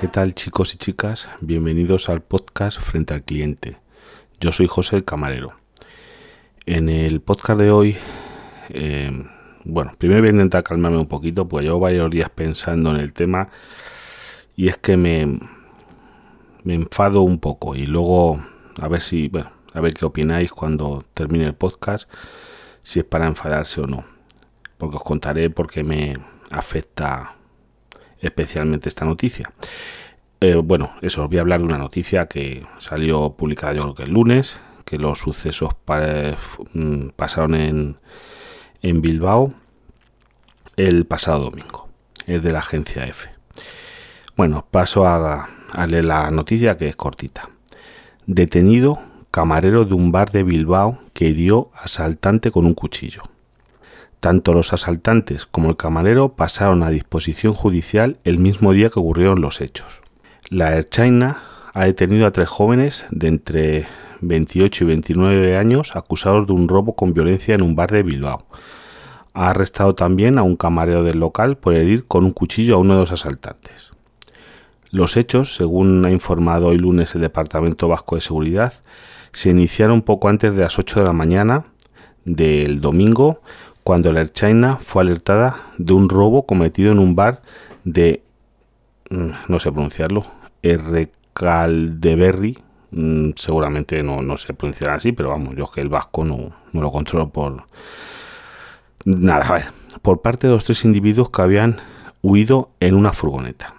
¿qué tal chicos y chicas? Bienvenidos al podcast Frente al Cliente. Yo soy José el Camarero. En el podcast de hoy, eh, bueno, primero voy a intentar calmarme un poquito, pues llevo varios días pensando en el tema y es que me, me enfado un poco y luego a ver si, bueno, a ver qué opináis cuando termine el podcast, si es para enfadarse o no, porque os contaré por qué me afecta especialmente esta noticia. Eh, bueno, eso, os voy a hablar de una noticia que salió publicada yo creo que el lunes, que los sucesos mm, pasaron en, en Bilbao el pasado domingo. Es de la agencia F. Bueno, paso a, a leer la noticia que es cortita. Detenido camarero de un bar de Bilbao que hirió asaltante con un cuchillo. Tanto los asaltantes como el camarero pasaron a disposición judicial el mismo día que ocurrieron los hechos. La Air China ha detenido a tres jóvenes de entre 28 y 29 años acusados de un robo con violencia en un bar de Bilbao. Ha arrestado también a un camarero del local por herir con un cuchillo a uno de los asaltantes. Los hechos, según ha informado hoy lunes el Departamento Vasco de Seguridad, se iniciaron poco antes de las 8 de la mañana del domingo cuando la China fue alertada de un robo cometido en un bar de, mm, no sé pronunciarlo, R. Caldeberry, mm, seguramente no, no se pronunciará así, pero vamos, yo que el vasco no, no lo controlo por... Nada, ver, por parte de los tres individuos que habían huido en una furgoneta.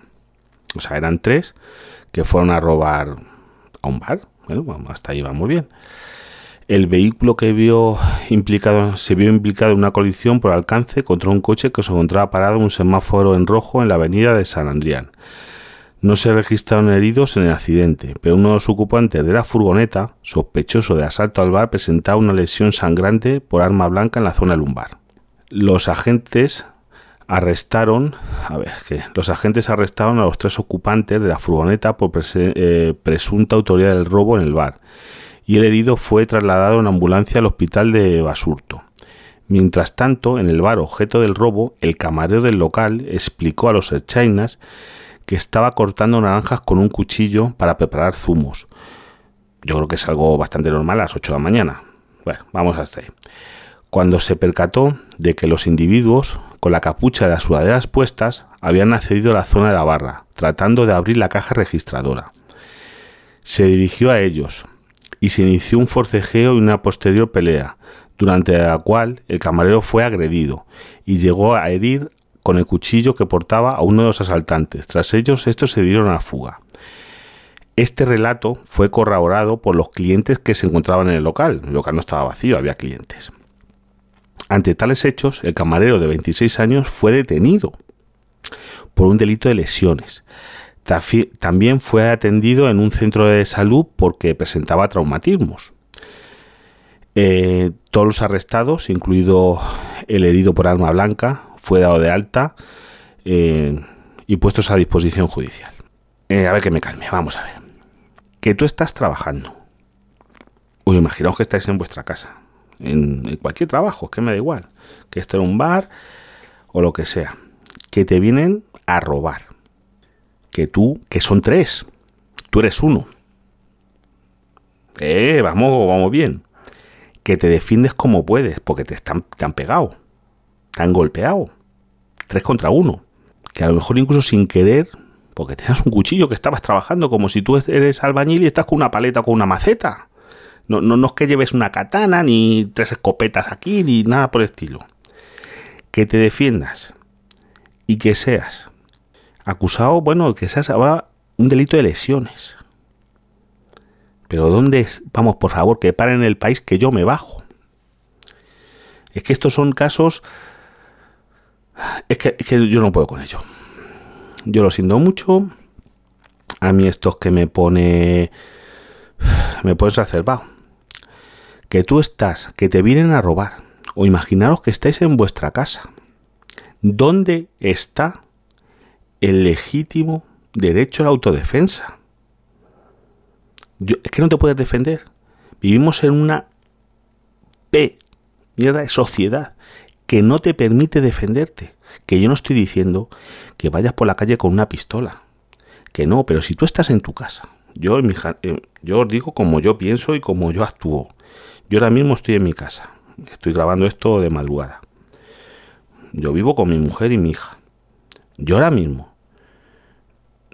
O sea, eran tres que fueron a robar a un bar. Bueno, hasta ahí va muy bien el vehículo que vio implicado, se vio implicado en una colisión por alcance contra un coche que se encontraba parado en un semáforo en rojo en la avenida de San Andrián. No se registraron heridos en el accidente, pero uno de los ocupantes de la furgoneta, sospechoso de asalto al bar, presentaba una lesión sangrante por arma blanca en la zona lumbar. Los agentes arrestaron, a ver, que los agentes arrestaron a los tres ocupantes de la furgoneta por eh, presunta autoridad del robo en el bar y el herido fue trasladado en ambulancia al hospital de Basurto. Mientras tanto, en el bar objeto del robo, el camarero del local explicó a los chinas que estaba cortando naranjas con un cuchillo para preparar zumos. Yo creo que es algo bastante normal a las 8 de la mañana. Bueno, vamos hasta ahí. Cuando se percató de que los individuos, con la capucha de las sudaderas puestas, habían accedido a la zona de la barra, tratando de abrir la caja registradora. Se dirigió a ellos, y se inició un forcejeo y una posterior pelea, durante la cual el camarero fue agredido y llegó a herir con el cuchillo que portaba a uno de los asaltantes. Tras ellos, estos se dieron a fuga. Este relato fue corroborado por los clientes que se encontraban en el local. El local no estaba vacío, había clientes. Ante tales hechos, el camarero de 26 años fue detenido por un delito de lesiones. También fue atendido en un centro de salud porque presentaba traumatismos. Eh, todos los arrestados, incluido el herido por arma blanca, fue dado de alta eh, y puestos a disposición judicial. Eh, a ver que me calme, vamos a ver. Que tú estás trabajando. O imaginaos que estáis en vuestra casa. En, cualquier trabajo, que me da igual. Que esto en un bar o lo que sea. Que te vienen a robar que tú, que son tres, tú eres uno. Eh, vamos, vamos bien. Que te defiendes como puedes, porque te están, te han pegado, te han golpeado. Tres contra uno. Que a lo mejor incluso sin querer, porque tenías un cuchillo que estabas trabajando como si tú eres albañil y estás con una paleta o con una maceta. No, no, no es que lleves una katana, ni tres escopetas aquí, ni nada por el estilo. Que te defiendas y que seas acusado, bueno, que se ahora un delito de lesiones. Pero ¿dónde? Vamos, por favor, que paren el país que yo me bajo. Es que estos son casos... Es que, yo no puedo con ello. Yo lo siento mucho. A mí estos que me pone... Me puedes reservado. Que tú estás, que te vienen a robar. O imaginaros que estáis en vuestra casa. ¿Dónde está el legítimo derecho a la autodefensa. es que no te puedes defender. Vivimos en una P, mierda de sociedad, que no te permite defenderte. Que yo no estoy diciendo que vayas por la calle con una pistola. Que no, pero si tú estás en tu casa, yo, en mi, eh, yo os digo como yo pienso y como yo actúo. Yo ahora mismo estoy en mi casa, estoy grabando esto de madrugada. Yo vivo con mi mujer y mi hija. Yo ahora mismo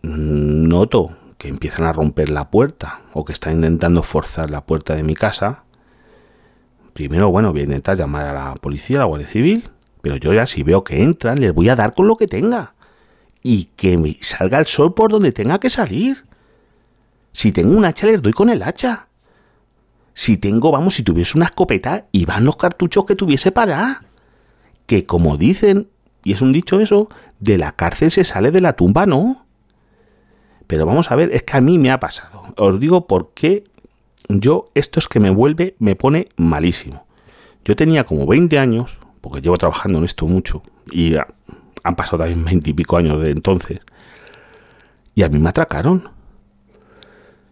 noto que empiezan a romper la puerta o que están intentando forzar la puerta de mi casa. Primero, bueno, voy a intentar llamar a la policía, a la Guardia Civil, pero yo ya si veo que entran, les voy a dar con lo que tenga. Y que me salga el sol por donde tenga que salir. Si tengo un hacha, les doy con el hacha. Si tengo, vamos, si tuviese una escopeta, y van los cartuchos que tuviese para. Que como dicen, y es un dicho eso, de la cárcel se sale de la tumba, ¿no? Pero vamos a ver, es que a mí me ha pasado. Os digo por qué yo, esto es que me vuelve, me pone malísimo. Yo tenía como 20 años, porque llevo trabajando en esto mucho, y han pasado también 20 y pico años de entonces, y a mí me atracaron.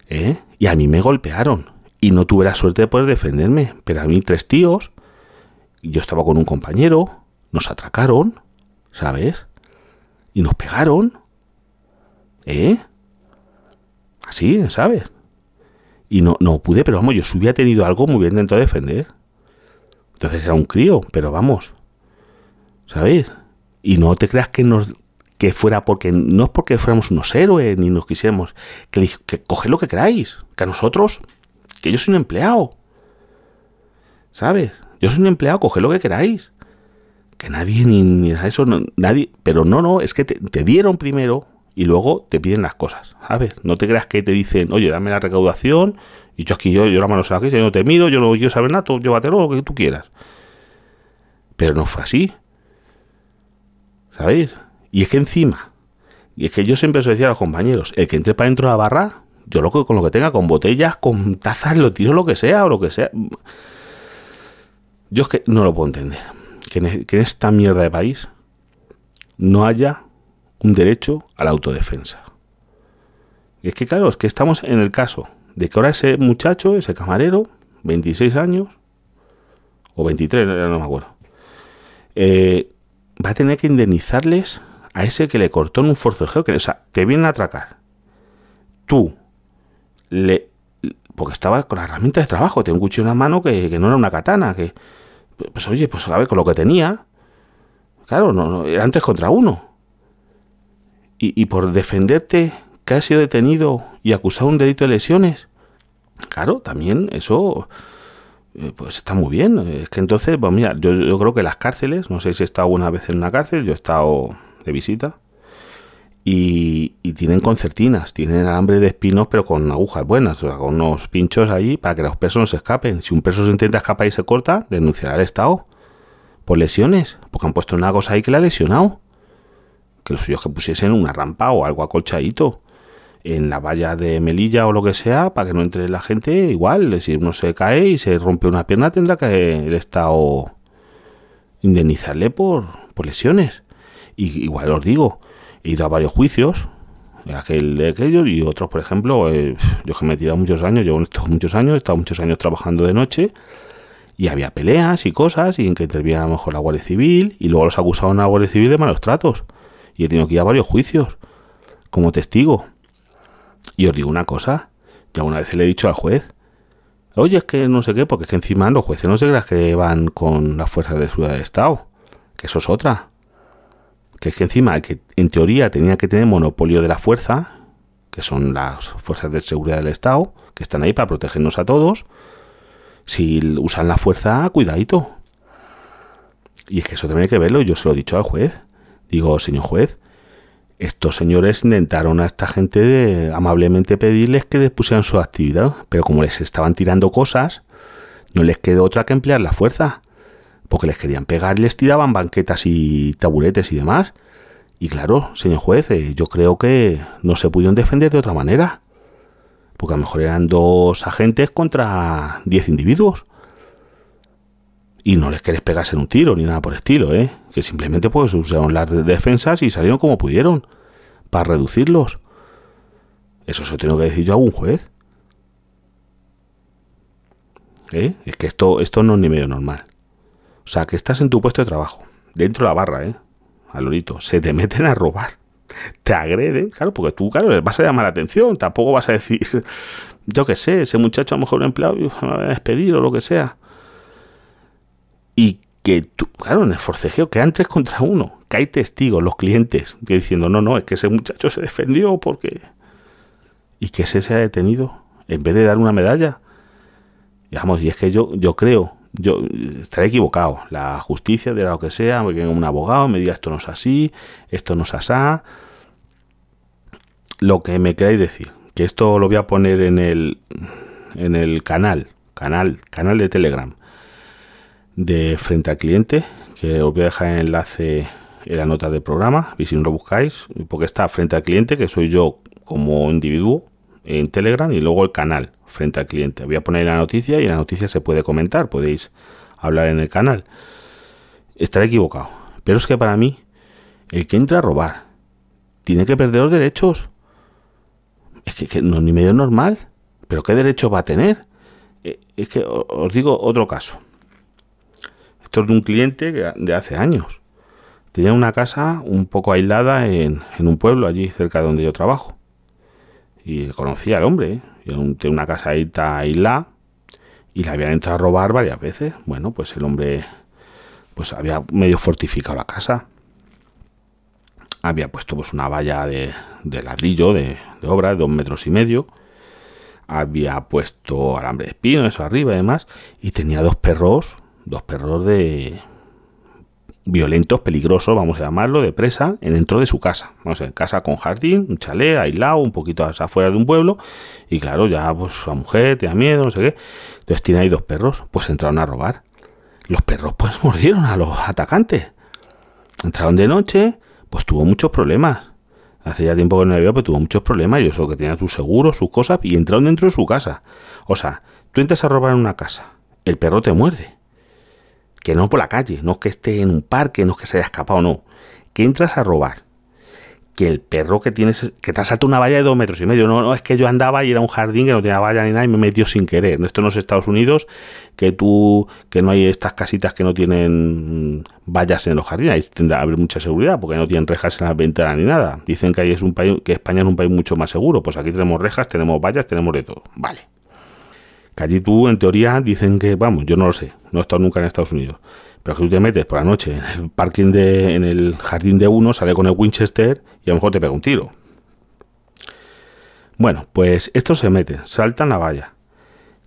¿eh? Y a mí me golpearon. Y no tuve la suerte de poder defenderme. Pero a mí tres tíos, yo estaba con un compañero, nos atracaron, ¿sabes? Y nos pegaron. ¿Eh? Así, ¿sabes? Y no, no pude, pero vamos, yo si hubiera tenido algo muy bien intentado defender. Entonces era un crío, pero vamos. ¿Sabéis? Y no te creas que nos que fuera porque no es porque fuéramos unos héroes ni nos quisiéramos que, que coge lo que queráis que a nosotros que yo soy un empleado sabes yo soy un empleado coge lo que queráis que nadie ni, ni eso nadie pero no no es que te, dieron primero y luego te piden las cosas sabes no te creas que te dicen oye dame la recaudación y yo aquí yo yo la mano aquí yo no te miro yo no quiero saber nada tú llévatelo lo que tú quieras pero no fue así sabéis y es que encima, y es que yo siempre os decía a los compañeros, el que entre para dentro de la barra, yo lo que con lo que tenga, con botellas, con tazas, lo tiro lo que sea o lo que sea. Yo es que no lo puedo entender. Que en, que en esta mierda de país no haya un derecho a la autodefensa. Es que claro, es que estamos en el caso de que ahora ese muchacho, ese camarero, 26 años, o 23, no me acuerdo, eh, va a tener que indemnizarles a ese que le cortó en un forcejeo, que, o sea, te vienen a atracar. Tú le. Porque estaba con la herramienta de trabajo, tenía un cuchillo en la mano que, no era una katana, que. Pues oye, pues a ver, con lo que tenía. Claro, no, no eran tres contra uno. Y, por defenderte que has sido detenido y acusado de un delito de lesiones. Claro, también eso eh, pues está muy bien. Es que entonces, pues mira, yo, yo, creo que las cárceles, no sé si he estado una vez en una cárcel, yo he estado de visita. Y, tienen concertinas, tienen alambre de espinos, pero con agujas buenas, o sea, con unos pinchos ahí para que los presos no se escapen. Si un preso se intenta escapar y se corta, denunciará al Estado por lesiones, porque han puesto una cosa ahí que le ha lesionado. Que los suyos que pusiesen una rampa o algo acolchadito en la valla de Melilla o lo que sea, para que no entre la gente, igual, si uno se cae y se rompe una pierna, tendrá que el Estado indemnizarle por, por lesiones. Y igual os digo, he ido a varios juicios, aquel de aquellos y otros, por ejemplo, eh, yo que me he tirado muchos años, llevo muchos años, he estado muchos años trabajando de noche y había peleas y cosas y en que interviene a lo mejor la Guardia Civil y luego los acusaban a la Guardia Civil de malos tratos. Y he tenido que ir a varios juicios como testigo. Y os digo una cosa, ya una vez le he dicho al juez, oye, es que no sé qué, porque es que encima los jueces no se crean que van con las fuerzas de seguridad de Estado, que eso es otra que es que encima que en teoría tenía que tener monopolio de la fuerza, que son las fuerzas de seguridad del Estado, que están ahí para protegernos a todos, si usan la fuerza, cuidadito. Y es que eso tiene que verlo, yo se lo he dicho al juez. Digo, señor juez, estos señores intentaron a esta gente amablemente pedirles que pusieran su actividad, pero como les estaban tirando cosas, no les quedó otra que emplear la fuerza porque les querían pegar y les tiraban banquetas y taburetes y demás. Y claro, señor juez, eh, yo creo que no se pudieron defender de otra manera. Porque a lo mejor eran dos agentes contra diez individuos. Y no les querés pegarse en un tiro ni nada por estilo, ¿eh? Que simplemente pues usaron las defensas y salieron como pudieron. Para reducirlos. Eso se lo tengo que decir yo a un juez. ¿Eh? Es que esto, esto no es ni medio normal. O sea, que estás en tu puesto de trabajo, dentro de la barra, ¿eh? Al lorito, se te meten a robar. te agrede, claro, porque tú, claro, vas a llamar la atención, tampoco vas a decir, yo qué sé, ese muchacho a lo mejor empleado me va a despedir o lo que sea. Y que tú, claro, en el forcejeo quedan tres contra uno, que hay testigos, los clientes, diciendo, no, no, es que ese muchacho se defendió porque... Y que ese se ha detenido, en vez de dar una medalla. Digamos, y es que yo, yo creo, yo estaré equivocado, la justicia de lo que sea, que un abogado, me diga esto no es así, esto no es asá. Lo que me queráis decir, que esto lo voy a poner en el, en el canal, canal, canal de Telegram de frente al cliente, que os voy a dejar el enlace en la nota del programa, y si no lo buscáis, porque está frente al cliente, que soy yo como individuo en Telegram, y luego el canal frente al cliente. Voy a poner la noticia y la noticia se puede comentar, podéis hablar en el canal. Estaré equivocado, pero es que para mí, el que entra a robar tiene que perder los derechos. Es que, no ni medio normal. ¿Pero qué derecho va a tener? Eh, es que os digo otro caso de un cliente de hace años. Tenía una casa un poco aislada en, un pueblo allí cerca de donde yo trabajo. Y conocía al hombre. ¿eh? Una casa aislada y la habían entrado a robar varias veces. Bueno, pues el hombre pues había medio fortificado la casa. Había puesto pues una valla de, ladrillo de, obra de dos metros y medio. Había puesto alambre de espino, eso arriba y demás. Y tenía dos perros dos perros de violentos, peligrosos, vamos a llamarlo, de presa, en dentro de su casa. Vamos a casa con jardín, un chalet aislado, un poquito afuera de un pueblo, y claro, ya pues la mujer tenía miedo, no sé qué. Entonces tiene ahí dos perros, pues entraron a robar. Los perros pues mordieron a los atacantes. Entraron de noche, pues tuvo muchos problemas. Hace ya tiempo que no había, pues tuvo muchos problemas. Yo sé que tenía su seguro, sus cosas, y entraron dentro de su casa. O sea, tú entras a robar en una casa, el perro te muerde que no por la calle, no es que esté en un parque, no es que se haya escapado, no, que entras a robar, que el perro que tienes, que te ha saltado una valla de dos metros y medio, no, no es que yo andaba y era un jardín que no tenía valla ni nada y me metió sin querer, esto no es Estados Unidos, que tú, que no hay estas casitas que no tienen vallas en los jardines, ahí tendrá que haber mucha seguridad porque no tienen rejas en las ventanas ni nada, dicen que ahí es un país, que España es un país mucho más seguro, pues aquí tenemos rejas, tenemos vallas, tenemos de todo, vale. Que allí tú, en teoría, dicen que, vamos, yo no lo sé, no he estado nunca en Estados Unidos, pero que tú te metes por la noche en el parking de, en el jardín de uno, sale con el Winchester y a lo mejor te pega un tiro. Bueno, pues estos se meten, saltan la valla,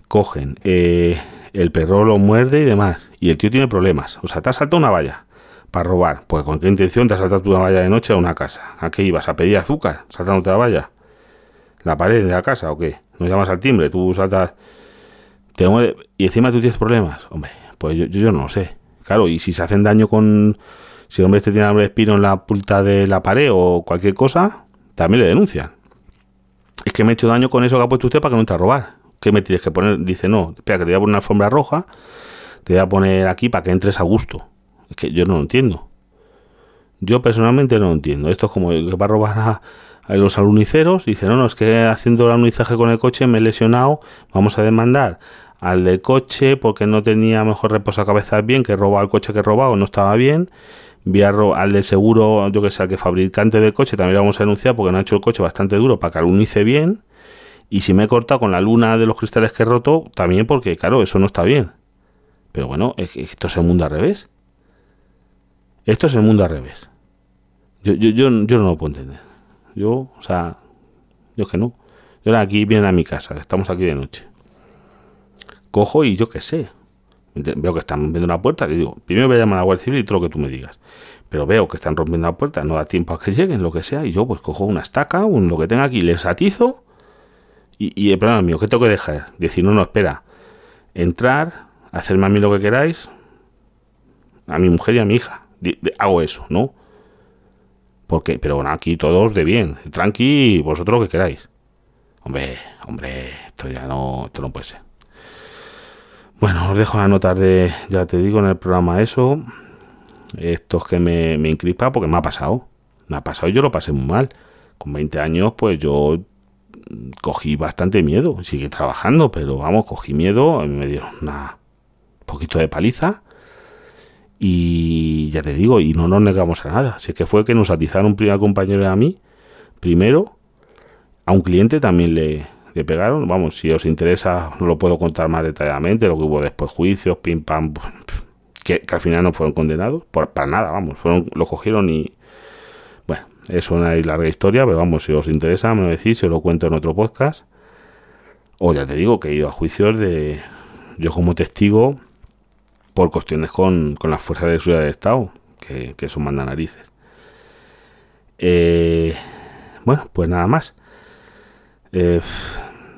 cogen, eh, el perro lo muerde y demás, y el tío tiene problemas. O sea, te has saltado una valla para robar. Pues con qué intención te has saltado una valla de noche a una casa. ¿A qué ibas? ¿A pedir azúcar? ¿Saltándote la valla? ¿La pared de la casa o qué? No llamas al timbre, tú saltas y encima tú tienes problemas. Hombre, pues yo, no lo sé. Claro, y si se hacen daño con... Si el hombre este tiene hambre de espino en la punta de la pared o cualquier cosa, también le denuncian. Es que me he hecho daño con eso que ha puesto usted para que no entre a robar. ¿Qué me tienes que poner? Dice, no, espera, que te voy a poner una alfombra roja, te voy a poner aquí para que entres a gusto. Es que yo no lo entiendo. Yo personalmente no lo entiendo. Esto es como que va a robar a, a los aluniceros. Dice, no, no, es que haciendo el alunizaje con el coche me he lesionado, vamos a demandar al del coche porque no tenía mejor reposacabezas bien, que robó al coche que robado, no estaba bien. Vi al de seguro, yo que sé, al que fabricante del coche también lo vamos a denunciar porque no ha hecho el coche bastante duro para que alunice bien. Y si me he cortado con la luna de los cristales que he roto, también porque, claro, eso no está bien. Pero bueno, esto es el mundo al revés. Esto es el mundo al revés. Yo, yo, yo, no lo puedo entender. Yo, o sea, yo que no. Yo ahora aquí vienen a mi casa, estamos aquí de noche cojo y yo qué sé. Veo que están rompiendo una puerta, y digo, primero voy a llamar a la Guardia Civil y todo lo que tú me digas. Pero veo que están rompiendo la puerta, no da tiempo a que lleguen, lo que sea, y yo pues cojo una estaca, un, lo que tenga aquí, les atizo. Y, y el problema mío, ¿qué tengo que dejar? Decir, no, no, espera. Entrar, hacerme a mí lo que queráis, a mi mujer y a mi hija. hago eso, ¿no? Porque, pero bueno, aquí todos de bien, tranqui, vosotros lo que queráis. Hombre, hombre, esto ya no, esto no puede ser. Bueno, os dejo anotar de, ya te digo, en el programa eso. Esto es que me, me incrispa porque me ha pasado. Me ha pasado yo lo pasé muy mal. Con 20 años, pues yo cogí bastante miedo. Sigue trabajando, pero vamos, cogí miedo. Me dio una poquito de paliza. Y ya te digo, y no nos negamos a nada. Si es que fue que nos atizaron un primer compañero a mí, primero, a un cliente también le, pegaron. Vamos, si os interesa, no lo puedo contar más detalladamente, lo que hubo después, juicios, pim pam, que, al final no fueron condenados, por, para nada, vamos, fueron, lo cogieron y... Bueno, es una larga historia, pero vamos, si os interesa, me lo decís, se lo cuento en otro podcast. O ya te digo que he ido a juicios de... Yo como testigo por cuestiones con, con las fuerzas de seguridad del Estado, que, que son narices Eh, bueno, pues nada más. Eh,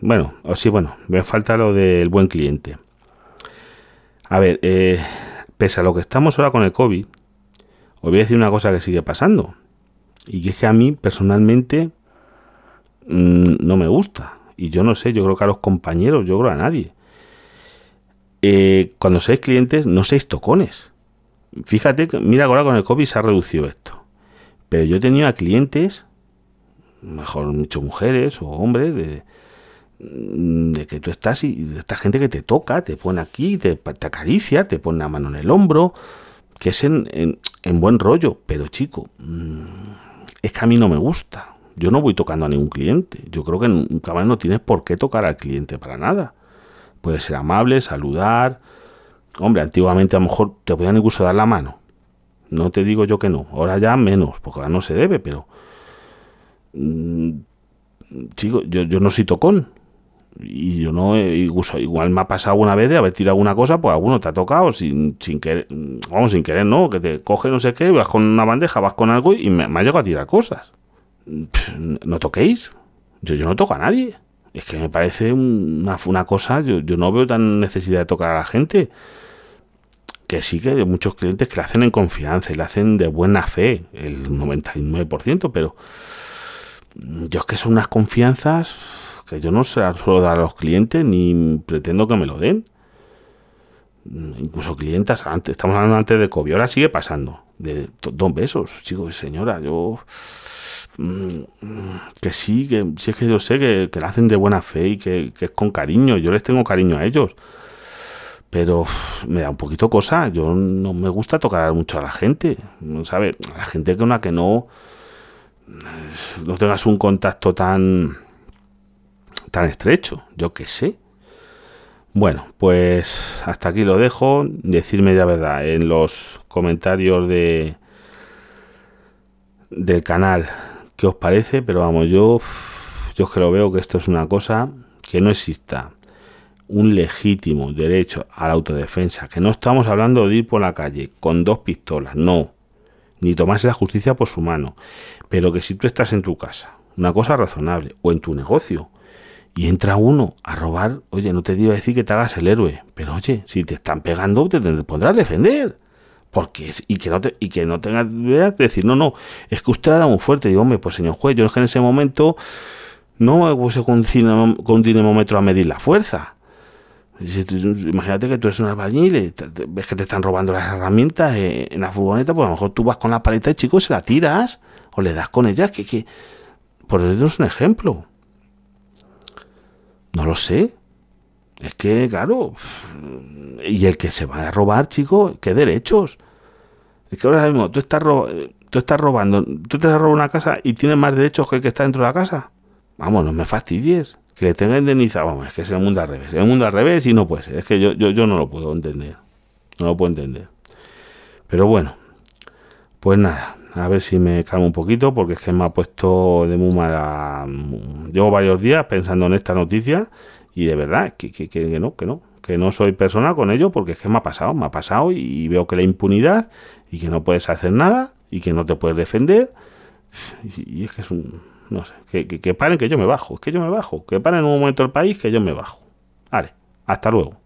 bueno, o sí, bueno, me falta lo del buen cliente. A ver, eh, pese a lo que estamos ahora con el COVID, os voy a decir una cosa que sigue pasando. Y que es que a mí personalmente mmm, no me gusta. Y yo no sé, yo creo que a los compañeros, yo creo a nadie eh, cuando seáis clientes, no seáis tocones. Fíjate, mira, ahora con el COVID se ha reducido esto. Pero yo tenido clientes, mejor mucho mujeres o hombres, de, de que tú estás y esta gente que te toca, te pone aquí, te, acaricia, te pone la mano en el hombro, que es en, en, en, buen rollo. Pero chico, mm, es que a mí no me gusta. Yo no voy tocando a ningún cliente. Yo creo que un caballo no tienes por qué tocar al cliente para nada. Puede ser amable, saludar. Hombre, antiguamente a lo mejor te podían incluso dar la mano. No te digo yo que no. Ahora ya menos, porque ahora no se debe, pero... Mmm, chico, yo, yo no soy tocón. Y yo no, incluso, igual me ha pasado una vez de haber tirado una cosa, pues alguno te ha tocado sin, sin querer, vamos, sin querer, ¿no? Que te coge no sé qué, vas con una bandeja, vas con algo y me, ha llegado a tirar cosas. No toquéis. Yo, yo no toco a nadie. Es que me parece una, una cosa, yo, yo, no veo tan necesidad de tocar a la gente. Que sí que hay muchos clientes que la hacen en confianza y la hacen de buena fe, el 99%, pero yo es que son unas confianzas que yo no se dar a los clientes ni pretendo que me lo den. Incluso clientes, antes, estamos hablando antes de COVID, ahora sigue pasando. De dos besos, chicos, señora, yo que sí, que sí es que yo sé que, que la hacen de buena fe y que, es con cariño, yo les tengo cariño a ellos. Pero me da un poquito cosa, yo no me gusta tocar mucho a la gente, ¿sabe? A la gente que una que no no tengas un contacto tan tan estrecho, yo que sé. Bueno, pues hasta aquí lo dejo. Decirme ya verdad en los comentarios de del canal qué os parece, pero vamos, yo, yo es que lo veo que esto es una cosa que no exista un legítimo derecho a la autodefensa, que no estamos hablando de ir por la calle con dos pistolas, no, ni tomarse la justicia por su mano, pero que si tú estás en tu casa, una cosa razonable, o en tu negocio, y entra uno a robar, oye, no te digo decir que te hagas el héroe, pero oye, si te están pegando, te, a defender. Porque y que no te, y que no tenga que decir no no es que usted ha dado muy fuerte digo hombre pues señor juez yo es que en ese momento no puse con un, dinamómetro a medir la fuerza imagínate que tú eres un albañil y te, ves que te están robando las herramientas eh, en la furgoneta pues a lo mejor tú vas con la paleta y chico se la tiras o le das con ella que que por eso es un ejemplo no lo sé es que, claro, y el que se va a robar, chico, ¿qué derechos? Es que ahora mismo tú estás, tú estás robando, tú te has robado una casa y tienes más derechos que el que está dentro de la casa. Vamos, no me fastidies. Que le tenga indemnizado, vamos, es que es el mundo al revés. El mundo al revés y no puede ser. Es que yo, yo, yo no lo puedo entender. No lo puedo entender. Pero bueno, pues nada, a ver si me calmo un poquito porque es que me ha puesto de muy mala. Llevo varios días pensando en esta noticia y de verdad que, que, que, no, que no, que no soy persona con ello porque es que me ha pasado, me ha pasado y veo que la impunidad y que no puedes hacer nada y que no te puedes defender y, y es que es un, no sé, que, que, que paren que yo me bajo, es que yo me bajo, que paren en un momento el país que yo me bajo. Vale, hasta luego.